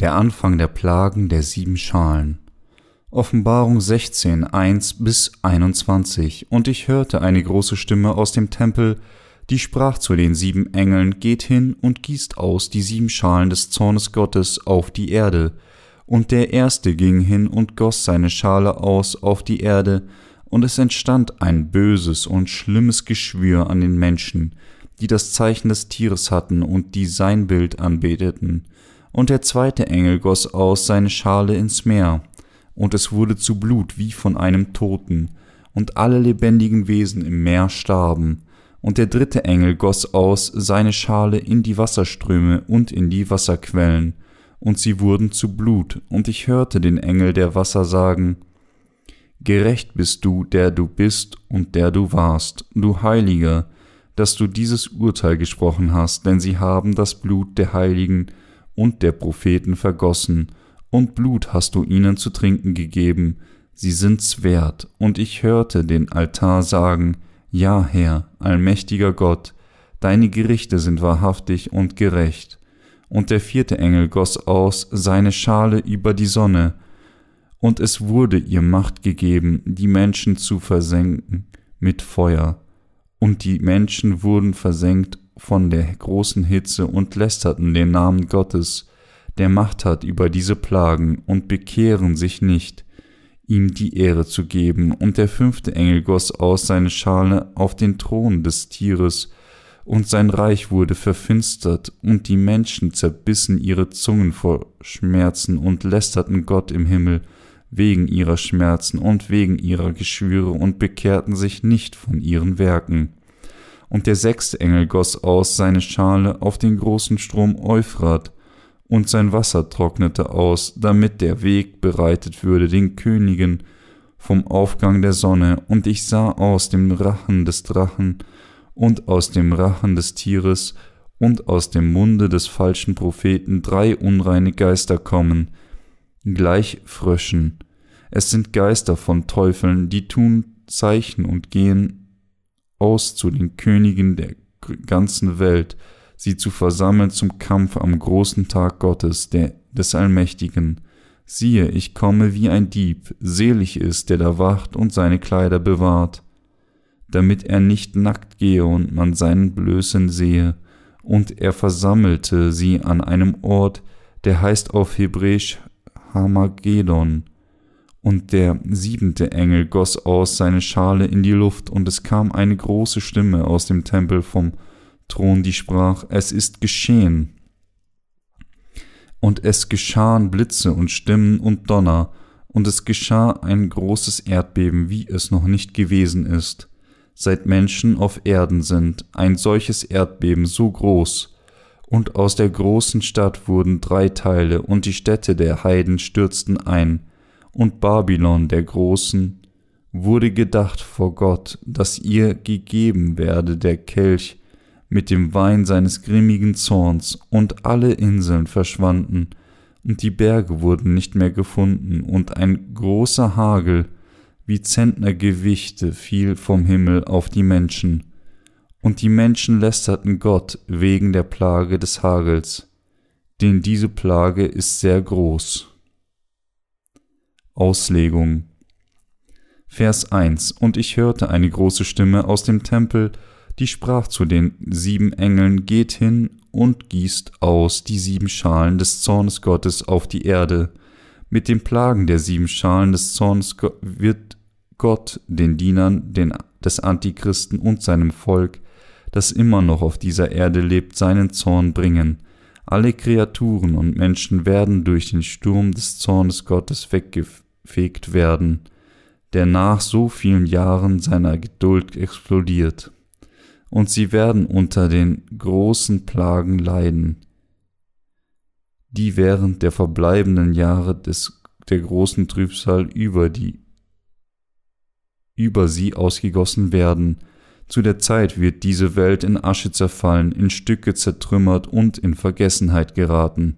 Der Anfang der Plagen der sieben Schalen. Offenbarung 16, 1 bis 21. Und ich hörte eine große Stimme aus dem Tempel, die sprach zu den sieben Engeln, Geht hin und gießt aus die sieben Schalen des Zornes Gottes auf die Erde. Und der erste ging hin und goss seine Schale aus auf die Erde, und es entstand ein böses und schlimmes Geschwür an den Menschen, die das Zeichen des Tieres hatten und die sein Bild anbeteten und der zweite Engel goss aus seine Schale ins Meer, und es wurde zu Blut wie von einem Toten, und alle lebendigen Wesen im Meer starben, und der dritte Engel goss aus seine Schale in die Wasserströme und in die Wasserquellen, und sie wurden zu Blut, und ich hörte den Engel der Wasser sagen, Gerecht bist du, der du bist und der du warst, du Heiliger, dass du dieses Urteil gesprochen hast, denn sie haben das Blut der Heiligen und der Propheten vergossen, und Blut hast du ihnen zu trinken gegeben, sie sind's wert, und ich hörte den Altar sagen, Ja, Herr, allmächtiger Gott, deine Gerichte sind wahrhaftig und gerecht. Und der vierte Engel goss aus seine Schale über die Sonne, und es wurde ihr Macht gegeben, die Menschen zu versenken mit Feuer, und die Menschen wurden versenkt von der großen Hitze und lästerten den Namen Gottes, der Macht hat über diese Plagen, und bekehren sich nicht, ihm die Ehre zu geben. Und der fünfte Engel goss aus seine Schale auf den Thron des Tieres, und sein Reich wurde verfinstert, und die Menschen zerbissen ihre Zungen vor Schmerzen und lästerten Gott im Himmel wegen ihrer Schmerzen und wegen ihrer Geschwüre und bekehrten sich nicht von ihren Werken und der sechste Engel goss aus seine Schale auf den großen Strom Euphrat, und sein Wasser trocknete aus, damit der Weg bereitet würde den Königen vom Aufgang der Sonne, und ich sah aus dem Rachen des Drachen und aus dem Rachen des Tieres und aus dem Munde des falschen Propheten drei unreine Geister kommen, gleich Fröschen. Es sind Geister von Teufeln, die tun Zeichen und gehen aus zu den Königen der ganzen Welt, sie zu versammeln zum Kampf am großen Tag Gottes, der, des Allmächtigen. Siehe, ich komme wie ein Dieb, selig ist, der da wacht und seine Kleider bewahrt, damit er nicht nackt gehe und man seinen Blößen sehe, und er versammelte sie an einem Ort, der heißt auf Hebräisch Hamagedon, und der siebente Engel goss aus seine Schale in die Luft, und es kam eine große Stimme aus dem Tempel vom Thron, die sprach, es ist geschehen. Und es geschahen Blitze und Stimmen und Donner, und es geschah ein großes Erdbeben, wie es noch nicht gewesen ist, seit Menschen auf Erden sind, ein solches Erdbeben so groß, und aus der großen Stadt wurden drei Teile, und die Städte der Heiden stürzten ein, und Babylon der Großen, wurde gedacht vor Gott, dass ihr gegeben werde der Kelch mit dem Wein seines grimmigen Zorns, und alle Inseln verschwanden, und die Berge wurden nicht mehr gefunden, und ein großer Hagel wie Zentnergewichte fiel vom Himmel auf die Menschen, und die Menschen lästerten Gott wegen der Plage des Hagels, denn diese Plage ist sehr groß. Auslegung Vers 1 Und ich hörte eine große Stimme aus dem Tempel, die sprach zu den sieben Engeln, Geht hin und gießt aus die sieben Schalen des Zornes Gottes auf die Erde. Mit den Plagen der sieben Schalen des Zornes wird Gott den Dienern den, des Antichristen und seinem Volk, das immer noch auf dieser Erde lebt, seinen Zorn bringen. Alle Kreaturen und Menschen werden durch den Sturm des Zornes Gottes weggeführt weggefegt werden, der nach so vielen Jahren seiner Geduld explodiert. Und sie werden unter den großen Plagen leiden, die während der verbleibenden Jahre des, der großen Trübsal über die über sie ausgegossen werden. Zu der Zeit wird diese Welt in Asche zerfallen, in Stücke zertrümmert und in Vergessenheit geraten.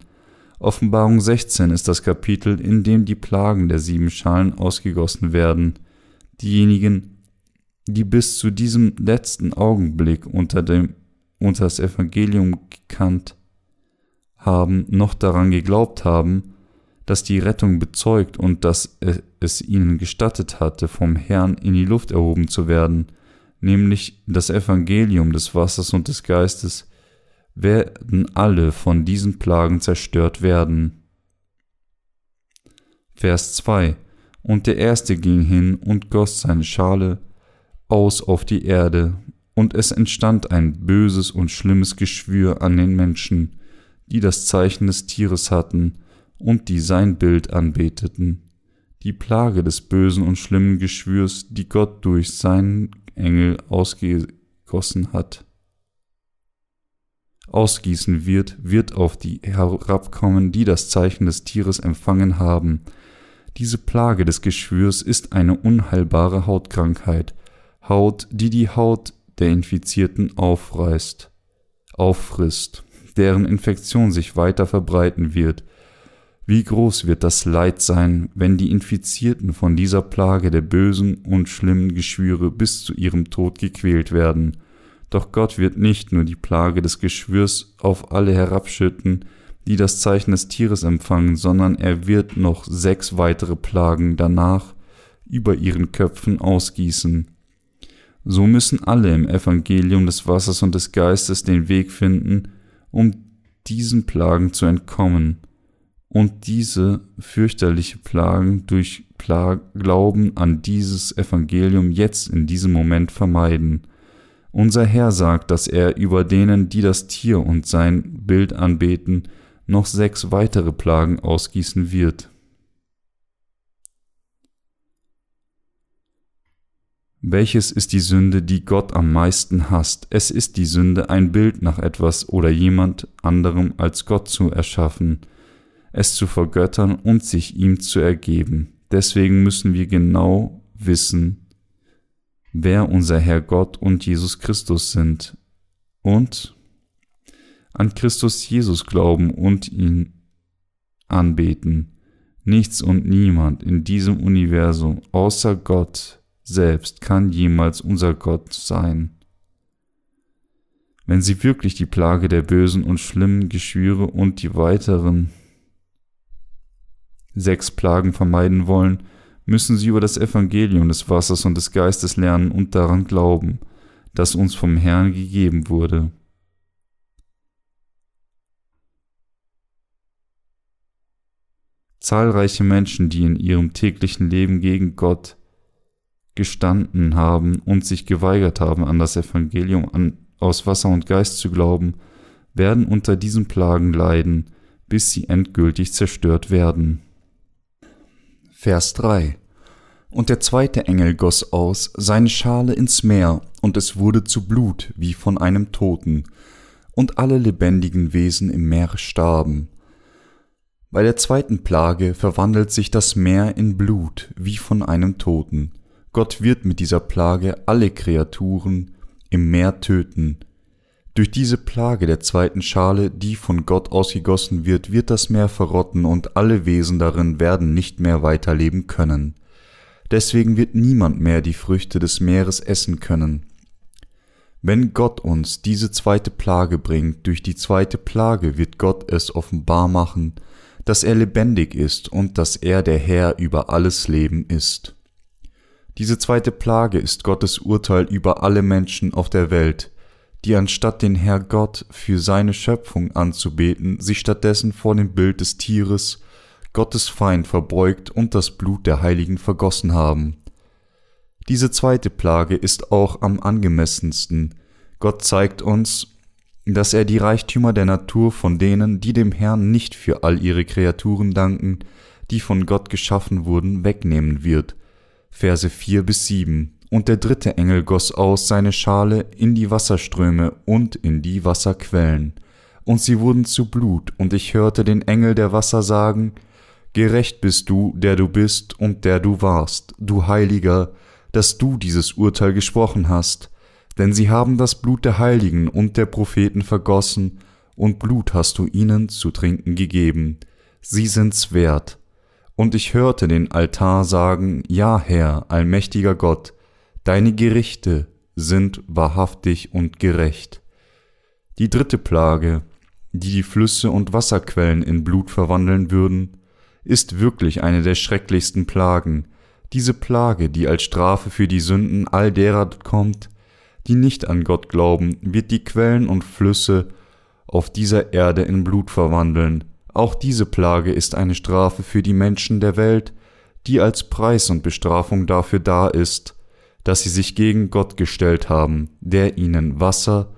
Offenbarung 16 ist das Kapitel, in dem die Plagen der sieben Schalen ausgegossen werden. Diejenigen, die bis zu diesem letzten Augenblick unter, dem, unter das Evangelium gekannt haben, noch daran geglaubt haben, dass die Rettung bezeugt und dass es ihnen gestattet hatte, vom Herrn in die Luft erhoben zu werden, nämlich das Evangelium des Wassers und des Geistes, werden alle von diesen Plagen zerstört werden. Vers 2 Und der erste ging hin und goss seine Schale aus auf die Erde, und es entstand ein böses und schlimmes Geschwür an den Menschen, die das Zeichen des Tieres hatten und die sein Bild anbeteten. Die Plage des bösen und schlimmen Geschwürs, die Gott durch seinen Engel ausgegossen hat ausgießen wird, wird auf die herabkommen, die das Zeichen des Tieres empfangen haben. Diese Plage des Geschwürs ist eine unheilbare Hautkrankheit, Haut, die die Haut der Infizierten aufreißt, auffrisst, deren Infektion sich weiter verbreiten wird. Wie groß wird das Leid sein, wenn die Infizierten von dieser Plage der bösen und schlimmen Geschwüre bis zu ihrem Tod gequält werden. Doch Gott wird nicht nur die Plage des Geschwürs auf alle herabschütten, die das Zeichen des Tieres empfangen, sondern er wird noch sechs weitere Plagen danach über ihren Köpfen ausgießen. So müssen alle im Evangelium des Wassers und des Geistes den Weg finden, um diesen Plagen zu entkommen und diese fürchterliche Plagen durch Plag Glauben an dieses Evangelium jetzt in diesem Moment vermeiden. Unser Herr sagt, dass er über denen, die das Tier und sein Bild anbeten, noch sechs weitere Plagen ausgießen wird. Welches ist die Sünde, die Gott am meisten hasst? Es ist die Sünde, ein Bild nach etwas oder jemand anderem als Gott zu erschaffen, es zu vergöttern und sich ihm zu ergeben. Deswegen müssen wir genau wissen, wer unser Herr Gott und Jesus Christus sind und an Christus Jesus glauben und ihn anbeten. Nichts und niemand in diesem Universum außer Gott selbst kann jemals unser Gott sein. Wenn Sie wirklich die Plage der bösen und schlimmen Geschwüre und die weiteren sechs Plagen vermeiden wollen, müssen sie über das Evangelium des Wassers und des Geistes lernen und daran glauben, das uns vom Herrn gegeben wurde. Zahlreiche Menschen, die in ihrem täglichen Leben gegen Gott gestanden haben und sich geweigert haben, an das Evangelium an, aus Wasser und Geist zu glauben, werden unter diesen Plagen leiden, bis sie endgültig zerstört werden. Vers 3 Und der zweite Engel goss aus seine Schale ins Meer, und es wurde zu Blut wie von einem Toten, und alle lebendigen Wesen im Meer starben. Bei der zweiten Plage verwandelt sich das Meer in Blut wie von einem Toten. Gott wird mit dieser Plage alle Kreaturen im Meer töten, durch diese Plage der zweiten Schale, die von Gott ausgegossen wird, wird das Meer verrotten und alle Wesen darin werden nicht mehr weiterleben können. Deswegen wird niemand mehr die Früchte des Meeres essen können. Wenn Gott uns diese zweite Plage bringt, durch die zweite Plage wird Gott es offenbar machen, dass er lebendig ist und dass er der Herr über alles Leben ist. Diese zweite Plage ist Gottes Urteil über alle Menschen auf der Welt, die anstatt den Herr Gott für seine Schöpfung anzubeten, sich stattdessen vor dem Bild des Tieres, Gottes Feind, verbeugt und das Blut der Heiligen vergossen haben. Diese zweite Plage ist auch am angemessensten. Gott zeigt uns, dass er die Reichtümer der Natur von denen, die dem Herrn nicht für all ihre Kreaturen danken, die von Gott geschaffen wurden, wegnehmen wird. Verse 4 bis 7 und der dritte Engel goss aus seine Schale in die Wasserströme und in die Wasserquellen, und sie wurden zu Blut, und ich hörte den Engel der Wasser sagen, Gerecht bist du, der du bist und der du warst, du Heiliger, dass du dieses Urteil gesprochen hast, denn sie haben das Blut der Heiligen und der Propheten vergossen, und Blut hast du ihnen zu trinken gegeben, sie sind's wert. Und ich hörte den Altar sagen, Ja, Herr, allmächtiger Gott, Deine Gerichte sind wahrhaftig und gerecht. Die dritte Plage, die die Flüsse und Wasserquellen in Blut verwandeln würden, ist wirklich eine der schrecklichsten Plagen, diese Plage, die als Strafe für die Sünden all derer kommt, die nicht an Gott glauben, wird die Quellen und Flüsse auf dieser Erde in Blut verwandeln. Auch diese Plage ist eine Strafe für die Menschen der Welt, die als Preis und Bestrafung dafür da ist, dass sie sich gegen Gott gestellt haben, der ihnen Wasser,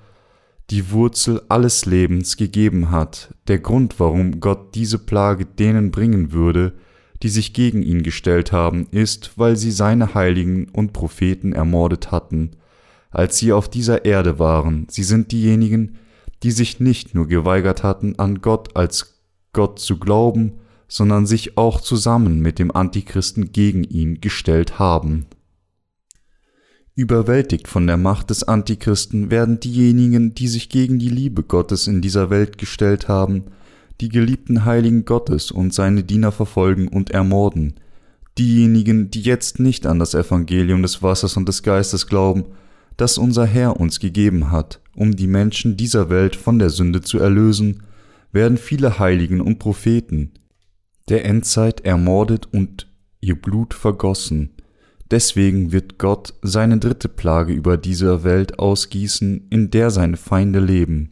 die Wurzel alles Lebens gegeben hat. Der Grund, warum Gott diese Plage denen bringen würde, die sich gegen ihn gestellt haben, ist, weil sie seine Heiligen und Propheten ermordet hatten, als sie auf dieser Erde waren. Sie sind diejenigen, die sich nicht nur geweigert hatten, an Gott als Gott zu glauben, sondern sich auch zusammen mit dem Antichristen gegen ihn gestellt haben. Überwältigt von der Macht des Antichristen werden diejenigen, die sich gegen die Liebe Gottes in dieser Welt gestellt haben, die geliebten Heiligen Gottes und seine Diener verfolgen und ermorden. Diejenigen, die jetzt nicht an das Evangelium des Wassers und des Geistes glauben, das unser Herr uns gegeben hat, um die Menschen dieser Welt von der Sünde zu erlösen, werden viele Heiligen und Propheten der Endzeit ermordet und ihr Blut vergossen, Deswegen wird Gott seine dritte Plage über diese Welt ausgießen, in der seine Feinde leben,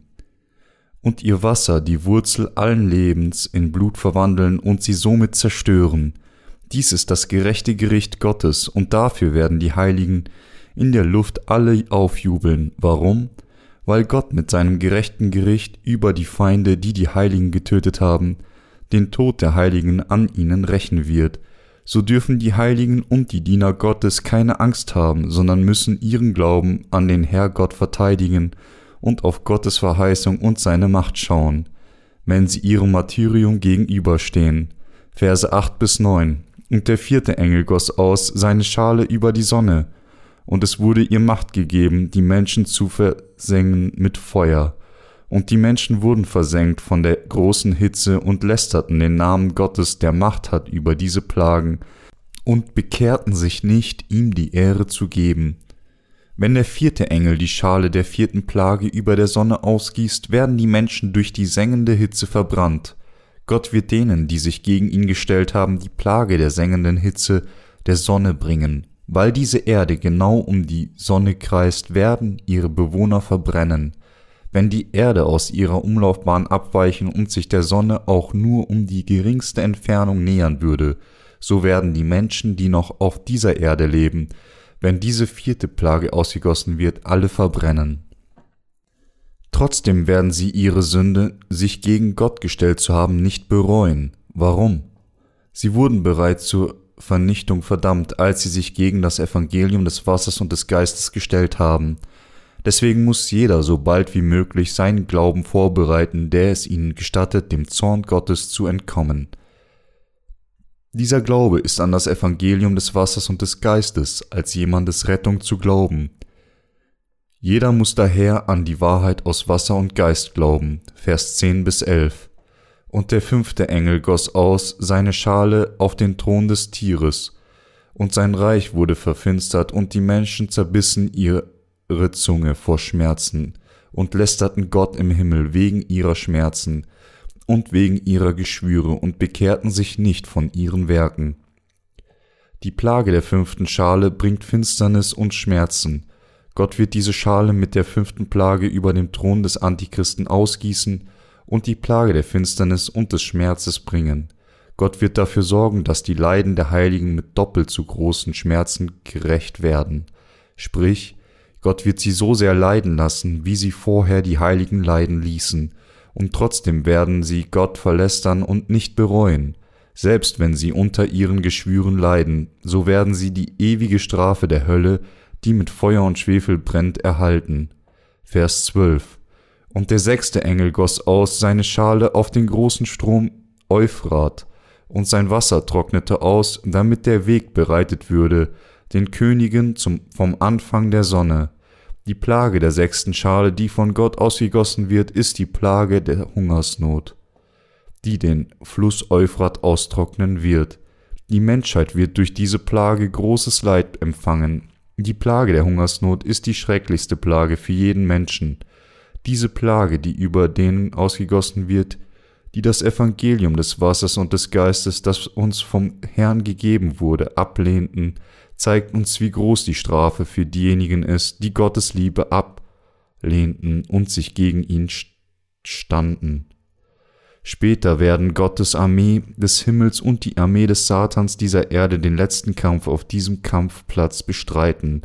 und ihr Wasser, die Wurzel allen Lebens, in Blut verwandeln und sie somit zerstören. Dies ist das gerechte Gericht Gottes, und dafür werden die Heiligen in der Luft alle aufjubeln. Warum? Weil Gott mit seinem gerechten Gericht über die Feinde, die die Heiligen getötet haben, den Tod der Heiligen an ihnen rächen wird, so dürfen die Heiligen und die Diener Gottes keine Angst haben, sondern müssen ihren Glauben an den Herr Gott verteidigen und auf Gottes Verheißung und seine Macht schauen, wenn sie ihrem Martyrium gegenüberstehen. Verse 8 bis 9. Und der vierte Engel goss aus seine Schale über die Sonne, und es wurde ihr Macht gegeben, die Menschen zu versengen mit Feuer, und die Menschen wurden versenkt von der großen Hitze und lästerten den Namen Gottes, der Macht hat über diese Plagen, und bekehrten sich nicht, ihm die Ehre zu geben. Wenn der vierte Engel die Schale der vierten Plage über der Sonne ausgießt, werden die Menschen durch die sengende Hitze verbrannt. Gott wird denen, die sich gegen ihn gestellt haben, die Plage der sengenden Hitze der Sonne bringen. Weil diese Erde genau um die Sonne kreist, werden ihre Bewohner verbrennen. Wenn die Erde aus ihrer Umlaufbahn abweichen und sich der Sonne auch nur um die geringste Entfernung nähern würde, so werden die Menschen, die noch auf dieser Erde leben, wenn diese vierte Plage ausgegossen wird, alle verbrennen. Trotzdem werden sie ihre Sünde, sich gegen Gott gestellt zu haben, nicht bereuen. Warum? Sie wurden bereits zur Vernichtung verdammt, als sie sich gegen das Evangelium des Wassers und des Geistes gestellt haben, Deswegen muss jeder so bald wie möglich seinen Glauben vorbereiten, der es ihnen gestattet, dem Zorn Gottes zu entkommen. Dieser Glaube ist an das Evangelium des Wassers und des Geistes als jemandes Rettung zu glauben. Jeder muss daher an die Wahrheit aus Wasser und Geist glauben. Vers 10 bis 11. Und der fünfte Engel goss aus seine Schale auf den Thron des Tieres, und sein Reich wurde verfinstert, und die Menschen zerbissen ihr Zunge vor Schmerzen und lästerten Gott im Himmel wegen ihrer Schmerzen und wegen ihrer Geschwüre und bekehrten sich nicht von ihren Werken. Die Plage der fünften Schale bringt Finsternis und Schmerzen. Gott wird diese Schale mit der fünften Plage über dem Thron des Antichristen ausgießen und die Plage der Finsternis und des Schmerzes bringen. Gott wird dafür sorgen, dass die Leiden der Heiligen mit doppelt so großen Schmerzen gerecht werden. Sprich, Gott wird sie so sehr leiden lassen, wie sie vorher die Heiligen leiden ließen, und trotzdem werden sie Gott verlästern und nicht bereuen. Selbst wenn sie unter ihren Geschwüren leiden, so werden sie die ewige Strafe der Hölle, die mit Feuer und Schwefel brennt, erhalten. Vers 12. Und der sechste Engel goss aus seine Schale auf den großen Strom Euphrat, und sein Wasser trocknete aus, damit der Weg bereitet würde, den Königen zum, vom Anfang der Sonne. Die Plage der sechsten Schale, die von Gott ausgegossen wird, ist die Plage der Hungersnot, die den Fluss Euphrat austrocknen wird. Die Menschheit wird durch diese Plage großes Leid empfangen. Die Plage der Hungersnot ist die schrecklichste Plage für jeden Menschen. diese Plage, die über denen ausgegossen wird, die das Evangelium des Wassers und des Geistes, das uns vom Herrn gegeben wurde, ablehnten, zeigt uns, wie groß die Strafe für diejenigen ist, die Gottes Liebe ablehnten und sich gegen ihn standen. Später werden Gottes Armee des Himmels und die Armee des Satans dieser Erde den letzten Kampf auf diesem Kampfplatz bestreiten,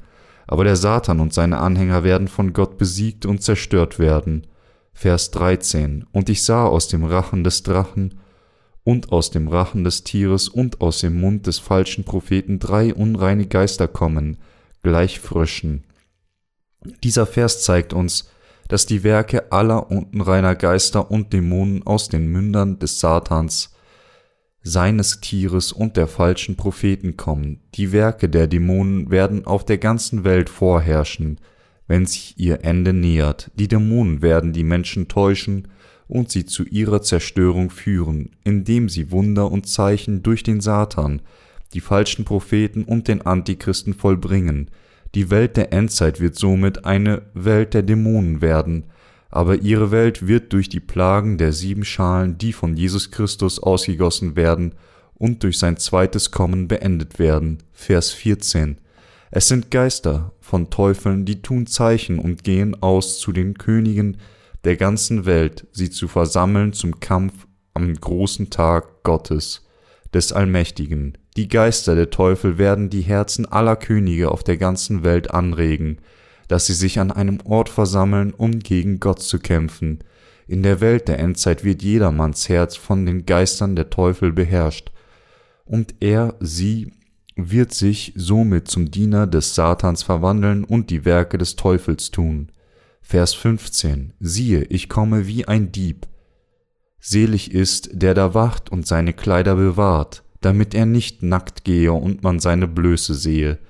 aber der Satan und seine Anhänger werden von Gott besiegt und zerstört werden. Vers 13 Und ich sah aus dem Rachen des Drachen und aus dem Rachen des Tieres und aus dem Mund des falschen Propheten drei unreine Geister kommen, gleich Fröschen. Dieser Vers zeigt uns, dass die Werke aller unreiner Geister und Dämonen aus den Mündern des Satans, seines Tieres und der falschen Propheten kommen. Die Werke der Dämonen werden auf der ganzen Welt vorherrschen, wenn sich ihr Ende nähert. Die Dämonen werden die Menschen täuschen und sie zu ihrer Zerstörung führen, indem sie Wunder und Zeichen durch den Satan, die falschen Propheten und den Antichristen vollbringen, die Welt der Endzeit wird somit eine Welt der Dämonen werden, aber ihre Welt wird durch die Plagen der sieben Schalen, die von Jesus Christus ausgegossen werden, und durch sein zweites Kommen beendet werden. Vers 14. Es sind Geister von Teufeln, die tun Zeichen und gehen aus zu den Königen der ganzen Welt, sie zu versammeln zum Kampf am großen Tag Gottes, des Allmächtigen. Die Geister der Teufel werden die Herzen aller Könige auf der ganzen Welt anregen, dass sie sich an einem Ort versammeln, um gegen Gott zu kämpfen. In der Welt der Endzeit wird jedermanns Herz von den Geistern der Teufel beherrscht, und er, sie, wird sich somit zum Diener des Satans verwandeln und die Werke des Teufels tun. Vers 15 Siehe, ich komme wie ein Dieb. Selig ist, der da wacht und seine Kleider bewahrt, damit er nicht nackt gehe und man seine Blöße sehe.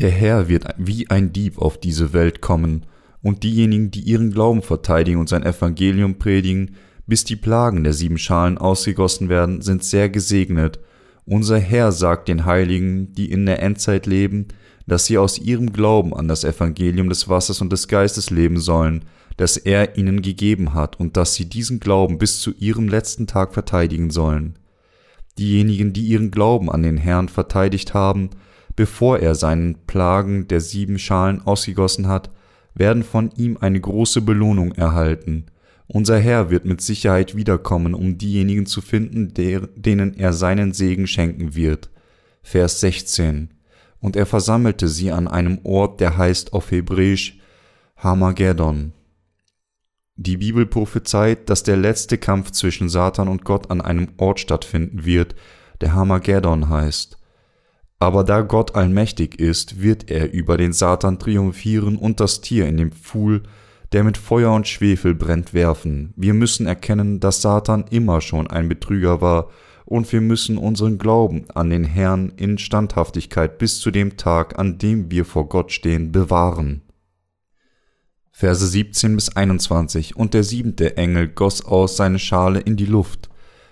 Der Herr wird wie ein Dieb auf diese Welt kommen, und diejenigen, die ihren Glauben verteidigen und sein Evangelium predigen, bis die Plagen der sieben Schalen ausgegossen werden, sind sehr gesegnet. Unser Herr sagt den Heiligen, die in der Endzeit leben, dass sie aus ihrem Glauben an das Evangelium des Wassers und des Geistes leben sollen, das er ihnen gegeben hat, und dass sie diesen Glauben bis zu ihrem letzten Tag verteidigen sollen diejenigen, die ihren Glauben an den Herrn verteidigt haben, bevor er seinen Plagen der sieben Schalen ausgegossen hat, werden von ihm eine große Belohnung erhalten. Unser Herr wird mit Sicherheit wiederkommen, um diejenigen zu finden, der, denen er seinen Segen schenken wird. Vers 16. Und er versammelte sie an einem Ort, der heißt auf Hebräisch Hamageddon. Die Bibel prophezeit, dass der letzte Kampf zwischen Satan und Gott an einem Ort stattfinden wird, der Hamageddon heißt. Aber da Gott allmächtig ist, wird er über den Satan triumphieren und das Tier in dem Pfuhl, der mit Feuer und Schwefel brennt, werfen. Wir müssen erkennen, dass Satan immer schon ein Betrüger war, und wir müssen unseren Glauben an den Herrn in Standhaftigkeit bis zu dem Tag, an dem wir vor Gott stehen, bewahren. Verse 17 bis 21 Und der siebente Engel goss aus seine Schale in die Luft,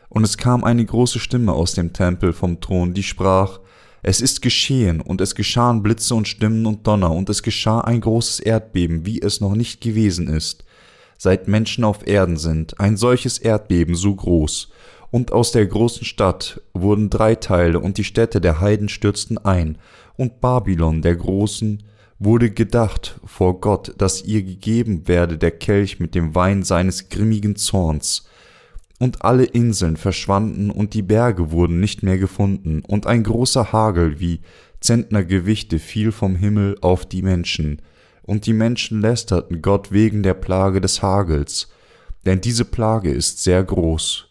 und es kam eine große Stimme aus dem Tempel vom Thron, die sprach, es ist geschehen, und es geschahen Blitze und Stimmen und Donner, und es geschah ein großes Erdbeben, wie es noch nicht gewesen ist, seit Menschen auf Erden sind, ein solches Erdbeben so groß, und aus der großen Stadt wurden drei Teile, und die Städte der Heiden stürzten ein, und Babylon der Großen wurde gedacht vor Gott, dass ihr gegeben werde der Kelch mit dem Wein seines grimmigen Zorns. Und alle Inseln verschwanden und die Berge wurden nicht mehr gefunden, und ein großer Hagel wie Zentnergewichte fiel vom Himmel auf die Menschen, und die Menschen lästerten Gott wegen der Plage des Hagels, denn diese Plage ist sehr groß.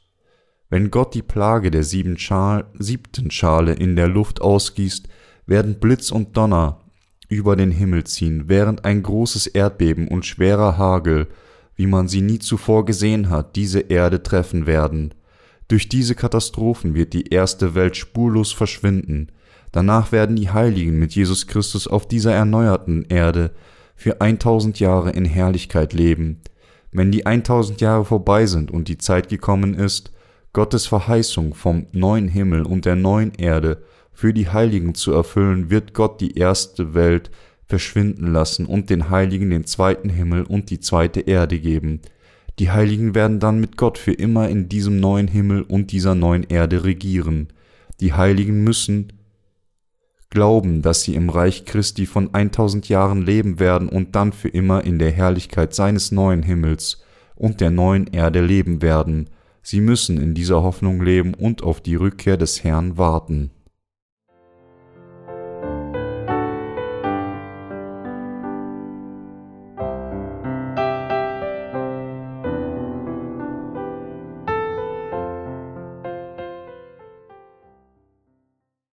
Wenn Gott die Plage der sieben Schal, siebten Schale in der Luft ausgießt, werden Blitz und Donner, über den Himmel ziehen, während ein großes Erdbeben und schwerer Hagel, wie man sie nie zuvor gesehen hat, diese Erde treffen werden. Durch diese Katastrophen wird die erste Welt spurlos verschwinden, danach werden die Heiligen mit Jesus Christus auf dieser erneuerten Erde für 1000 Jahre in Herrlichkeit leben. Wenn die 1000 Jahre vorbei sind und die Zeit gekommen ist, Gottes Verheißung vom neuen Himmel und der neuen Erde für die Heiligen zu erfüllen, wird Gott die erste Welt verschwinden lassen und den Heiligen den zweiten Himmel und die zweite Erde geben. Die Heiligen werden dann mit Gott für immer in diesem neuen Himmel und dieser neuen Erde regieren. Die Heiligen müssen glauben, dass sie im Reich Christi von 1000 Jahren leben werden und dann für immer in der Herrlichkeit seines neuen Himmels und der neuen Erde leben werden. Sie müssen in dieser Hoffnung leben und auf die Rückkehr des Herrn warten.